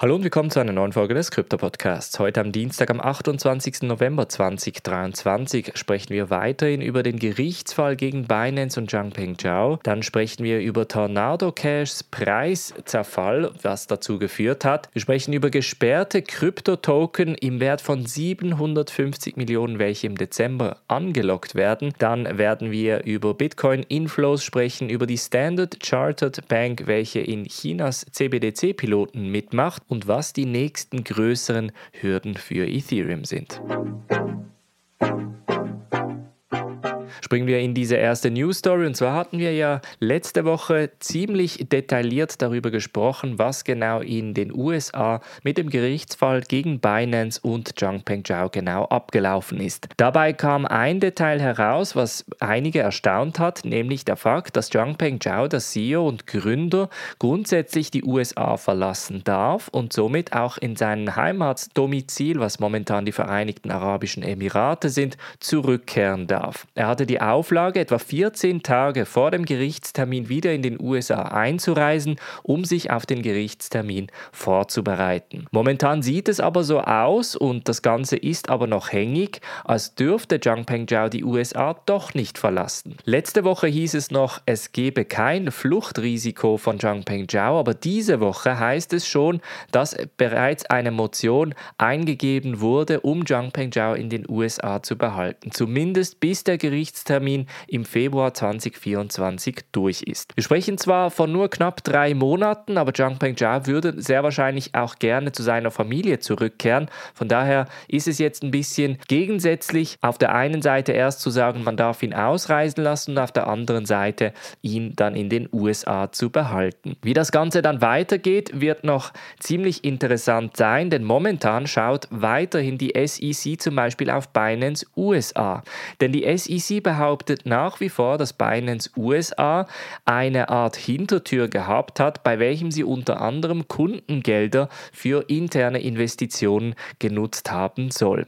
Hallo und willkommen zu einer neuen Folge des Krypto-Podcasts. Heute am Dienstag, am 28. November 2023, sprechen wir weiterhin über den Gerichtsfall gegen Binance und Zhangpeng Zhao. Dann sprechen wir über Tornado Cashs Preiszerfall, was dazu geführt hat. Wir sprechen über gesperrte Krypto-Token im Wert von 750 Millionen, welche im Dezember angelockt werden. Dann werden wir über Bitcoin-Inflows sprechen, über die Standard Chartered Bank, welche in Chinas CBDC-Piloten mitmacht und was die nächsten größeren Hürden für Ethereum sind. Springen wir in diese erste News Story. Und zwar hatten wir ja letzte Woche ziemlich detailliert darüber gesprochen, was genau in den USA mit dem Gerichtsfall gegen Binance und Zhangpeng Zhao genau abgelaufen ist. Dabei kam ein Detail heraus, was einige erstaunt hat, nämlich der Fakt, dass Zhangpeng Zhao, der CEO und Gründer, grundsätzlich die USA verlassen darf und somit auch in sein Heimatsdomizil, was momentan die Vereinigten Arabischen Emirate sind, zurückkehren darf. Er hatte die Auflage, etwa 14 Tage vor dem Gerichtstermin wieder in den USA einzureisen, um sich auf den Gerichtstermin vorzubereiten. Momentan sieht es aber so aus und das Ganze ist aber noch hängig, als dürfte Zhang Pengzhao die USA doch nicht verlassen. Letzte Woche hieß es noch, es gebe kein Fluchtrisiko von Zhang Pengzhao, aber diese Woche heißt es schon, dass bereits eine Motion eingegeben wurde, um Zhang Pengzhao in den USA zu behalten. Zumindest bis der Gerichtstermin Gerichtstermin im Februar 2024 durch ist. Wir sprechen zwar von nur knapp drei Monaten, aber Zhang Pengjia würde sehr wahrscheinlich auch gerne zu seiner Familie zurückkehren. Von daher ist es jetzt ein bisschen gegensätzlich, auf der einen Seite erst zu sagen, man darf ihn ausreisen lassen und auf der anderen Seite ihn dann in den USA zu behalten. Wie das Ganze dann weitergeht, wird noch ziemlich interessant sein, denn momentan schaut weiterhin die SEC zum Beispiel auf Binance USA. Denn die SEC behauptet, behauptet nach wie vor, dass Binance USA eine Art Hintertür gehabt hat, bei welchem sie unter anderem Kundengelder für interne Investitionen genutzt haben soll.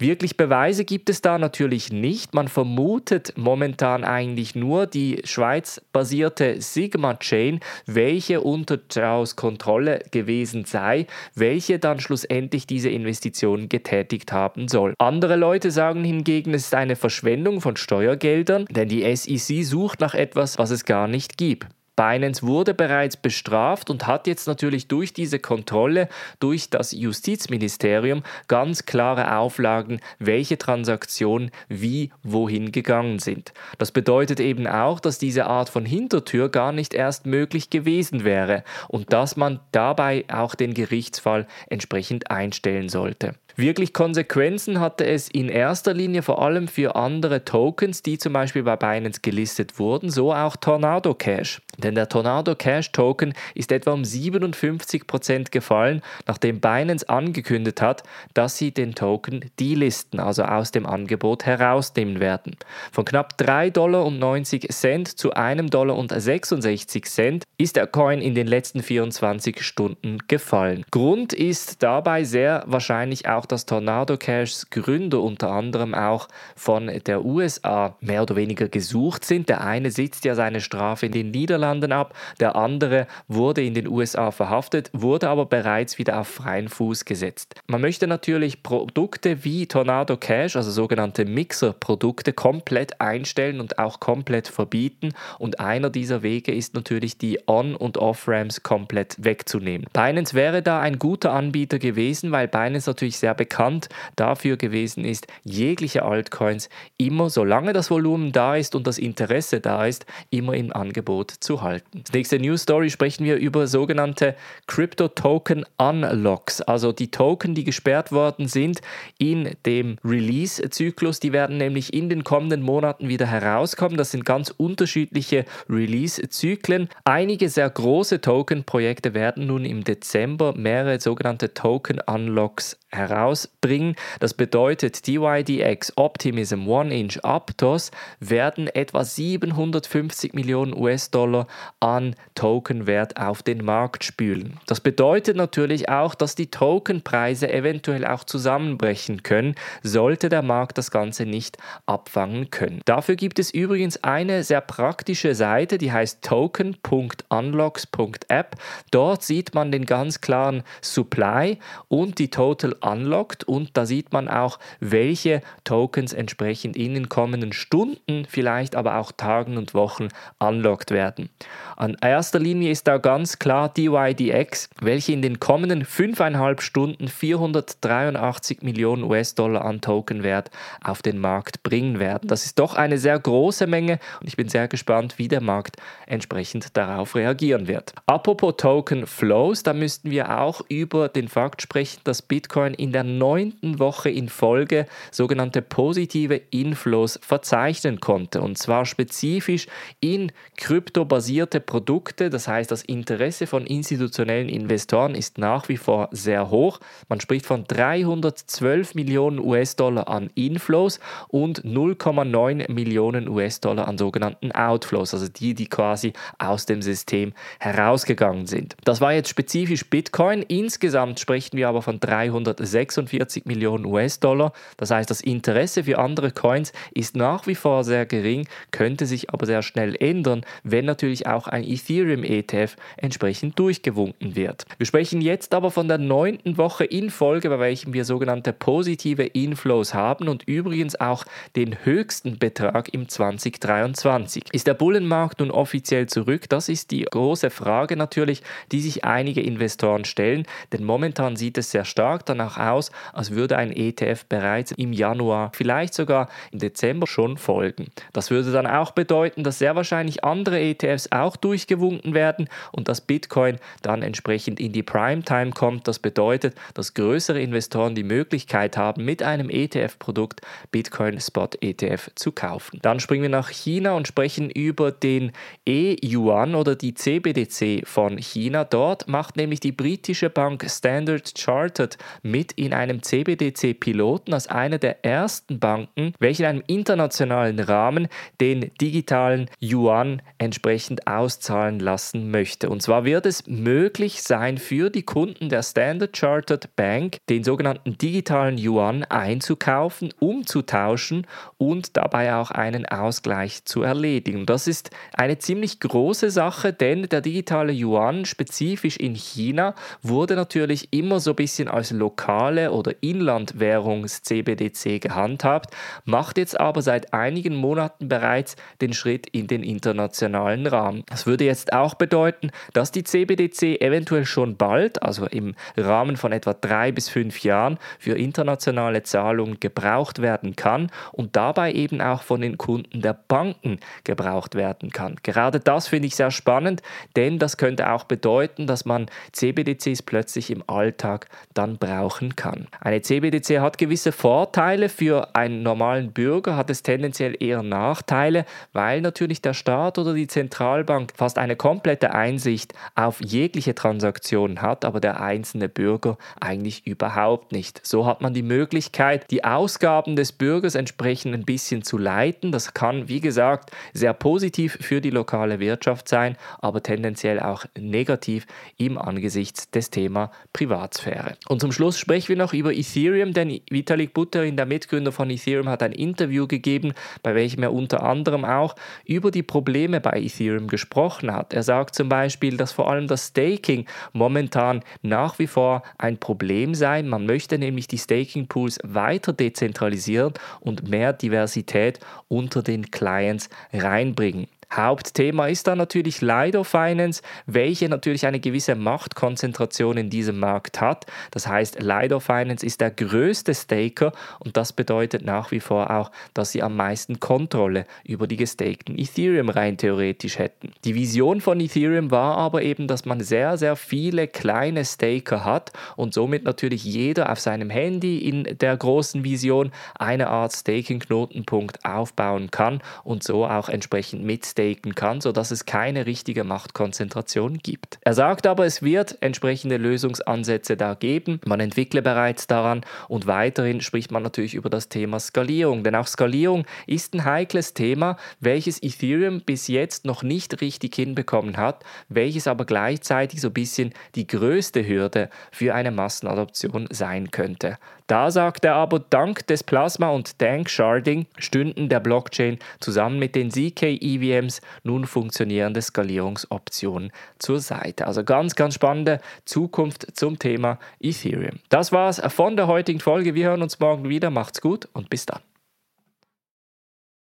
Wirklich Beweise gibt es da natürlich nicht. Man vermutet momentan eigentlich nur die Schweiz-basierte Sigma-Chain, welche unter Chaos Kontrolle gewesen sei, welche dann schlussendlich diese Investitionen getätigt haben soll. Andere Leute sagen hingegen, es ist eine Verschwendung von Steuern Steuergeldern, denn die SEC sucht nach etwas, was es gar nicht gibt. Binance wurde bereits bestraft und hat jetzt natürlich durch diese Kontrolle durch das Justizministerium ganz klare Auflagen, welche Transaktionen wie wohin gegangen sind. Das bedeutet eben auch, dass diese Art von Hintertür gar nicht erst möglich gewesen wäre und dass man dabei auch den Gerichtsfall entsprechend einstellen sollte. Wirklich Konsequenzen hatte es in erster Linie vor allem für andere Tokens, die zum Beispiel bei Binance gelistet wurden, so auch Tornado Cash. Denn der Tornado Cash Token ist etwa um 57% gefallen, nachdem Binance angekündigt hat, dass sie den Token delisten, also aus dem Angebot herausnehmen werden. Von knapp 3,90 Dollar zu 1,66 Dollar ist der Coin in den letzten 24 Stunden gefallen. Grund ist dabei sehr wahrscheinlich auch dass Tornado Cashs Gründer unter anderem auch von der USA mehr oder weniger gesucht sind. Der eine sitzt ja seine Strafe in den Niederlanden ab, der andere wurde in den USA verhaftet, wurde aber bereits wieder auf freien Fuß gesetzt. Man möchte natürlich Produkte wie Tornado Cash, also sogenannte Mixer-Produkte, komplett einstellen und auch komplett verbieten. Und einer dieser Wege ist natürlich die On- und Off-Ramps komplett wegzunehmen. Binance wäre da ein guter Anbieter gewesen, weil Binance natürlich sehr bekannt dafür gewesen ist, jegliche Altcoins immer, solange das Volumen da ist und das Interesse da ist, immer im Angebot zu halten. Das nächste News Story sprechen wir über sogenannte Crypto Token Unlocks, also die Token, die gesperrt worden sind in dem Release-Zyklus. Die werden nämlich in den kommenden Monaten wieder herauskommen. Das sind ganz unterschiedliche Release-Zyklen. Einige sehr große Token-Projekte werden nun im Dezember mehrere sogenannte Token Unlocks herausbringen. Das bedeutet, DYDX, Optimism, One Inch, Aptos werden etwa 750 Millionen US-Dollar an Tokenwert auf den Markt spülen. Das bedeutet natürlich auch, dass die Tokenpreise eventuell auch zusammenbrechen können, sollte der Markt das Ganze nicht abfangen können. Dafür gibt es übrigens eine sehr praktische Seite, die heißt token.unlocks.app. Dort sieht man den ganz klaren Supply und die Total unlocked und da sieht man auch, welche Tokens entsprechend in den kommenden Stunden, vielleicht aber auch Tagen und Wochen unlocked werden. An erster Linie ist da ganz klar DYDX, welche in den kommenden 5,5 Stunden 483 Millionen US-Dollar an Tokenwert auf den Markt bringen werden. Das ist doch eine sehr große Menge und ich bin sehr gespannt, wie der Markt entsprechend darauf reagieren wird. Apropos Token Flows, da müssten wir auch über den Fakt sprechen, dass Bitcoin in der neunten Woche in Folge sogenannte positive Inflows verzeichnen konnte. Und zwar spezifisch in kryptobasierte Produkte. Das heißt, das Interesse von institutionellen Investoren ist nach wie vor sehr hoch. Man spricht von 312 Millionen US-Dollar an Inflows und 0,9 Millionen US-Dollar an sogenannten Outflows, also die, die quasi aus dem System herausgegangen sind. Das war jetzt spezifisch Bitcoin. Insgesamt sprechen wir aber von 300 46 Millionen US-Dollar. Das heißt, das Interesse für andere Coins ist nach wie vor sehr gering, könnte sich aber sehr schnell ändern, wenn natürlich auch ein Ethereum-ETF entsprechend durchgewunken wird. Wir sprechen jetzt aber von der neunten Woche in Folge, bei welchem wir sogenannte positive Inflows haben und übrigens auch den höchsten Betrag im 2023. Ist der Bullenmarkt nun offiziell zurück? Das ist die große Frage natürlich, die sich einige Investoren stellen, denn momentan sieht es sehr stark danach aus, als würde ein ETF bereits im Januar, vielleicht sogar im Dezember schon folgen. Das würde dann auch bedeuten, dass sehr wahrscheinlich andere ETFs auch durchgewunken werden und dass Bitcoin dann entsprechend in die Primetime kommt. Das bedeutet, dass größere Investoren die Möglichkeit haben, mit einem ETF-Produkt Bitcoin Spot ETF zu kaufen. Dann springen wir nach China und sprechen über den E-Yuan oder die CBDC von China. Dort macht nämlich die britische Bank Standard Chartered mit in einem CBDC-Piloten als eine der ersten Banken, welche in einem internationalen Rahmen den digitalen Yuan entsprechend auszahlen lassen möchte. Und zwar wird es möglich sein für die Kunden der Standard Chartered Bank, den sogenannten digitalen Yuan einzukaufen, umzutauschen und dabei auch einen Ausgleich zu erledigen. Das ist eine ziemlich große Sache, denn der digitale Yuan spezifisch in China wurde natürlich immer so ein bisschen als lokale oder Inlandwährungs-CBDC gehandhabt, macht jetzt aber seit einigen Monaten bereits den Schritt in den internationalen Rahmen. Das würde jetzt auch bedeuten, dass die CBDC eventuell schon bald, also im Rahmen von etwa drei bis fünf Jahren, für internationale Zahlungen gebraucht werden kann und dabei eben auch von den Kunden der Banken gebraucht werden kann. Gerade das finde ich sehr spannend, denn das könnte auch bedeuten, dass man CBDCs plötzlich im Alltag dann brauchen kann. Eine CBDC hat gewisse Vorteile, für einen normalen Bürger hat es tendenziell eher Nachteile, weil natürlich der Staat oder die Zentralbank fast eine komplette Einsicht auf jegliche Transaktion hat, aber der einzelne Bürger eigentlich überhaupt nicht. So hat man die Möglichkeit, die Ausgaben des Bürgers entsprechend ein bisschen zu leiten. Das kann, wie gesagt, sehr positiv für die lokale Wirtschaft sein, aber tendenziell auch negativ im Angesichts des Thema Privatsphäre. Und zum Schluss sprechen wir noch über Ethereum, denn Vitalik Buterin, der Mitgründer von Ethereum, hat ein Interview gegeben, bei welchem er unter anderem auch über die Probleme bei Ethereum gesprochen hat. Er sagt zum Beispiel, dass vor allem das Staking momentan nach wie vor ein Problem sei. Man möchte nämlich die Staking Pools weiter dezentralisieren und mehr Diversität unter den Clients reinbringen. Hauptthema ist dann natürlich Lido Finance, welche natürlich eine gewisse Machtkonzentration in diesem Markt hat. Das heißt, Lido Finance ist der größte Staker und das bedeutet nach wie vor auch, dass sie am meisten Kontrolle über die gestakten Ethereum rein theoretisch hätten. Die Vision von Ethereum war aber eben, dass man sehr, sehr viele kleine Staker hat und somit natürlich jeder auf seinem Handy in der großen Vision eine Art Staking-Knotenpunkt aufbauen kann und so auch entsprechend mit staken kann, sodass es keine richtige Machtkonzentration gibt. Er sagt aber, es wird entsprechende Lösungsansätze da geben. Man entwickle bereits daran und weiterhin spricht man natürlich über das Thema Skalierung, denn auch Skalierung ist ein heikles Thema, welches Ethereum bis jetzt noch nicht richtig hinbekommen hat, welches aber gleichzeitig so ein bisschen die größte Hürde für eine Massenadoption sein könnte. Da sagt er aber, dank des Plasma und Dank Sharding stünden der Blockchain zusammen mit den ZK-EVMs nun funktionierende Skalierungsoptionen zur Seite. Also ganz, ganz spannende Zukunft zum Thema Ethereum. Das war's von der heutigen Folge. Wir hören uns morgen wieder. Macht's gut und bis dann.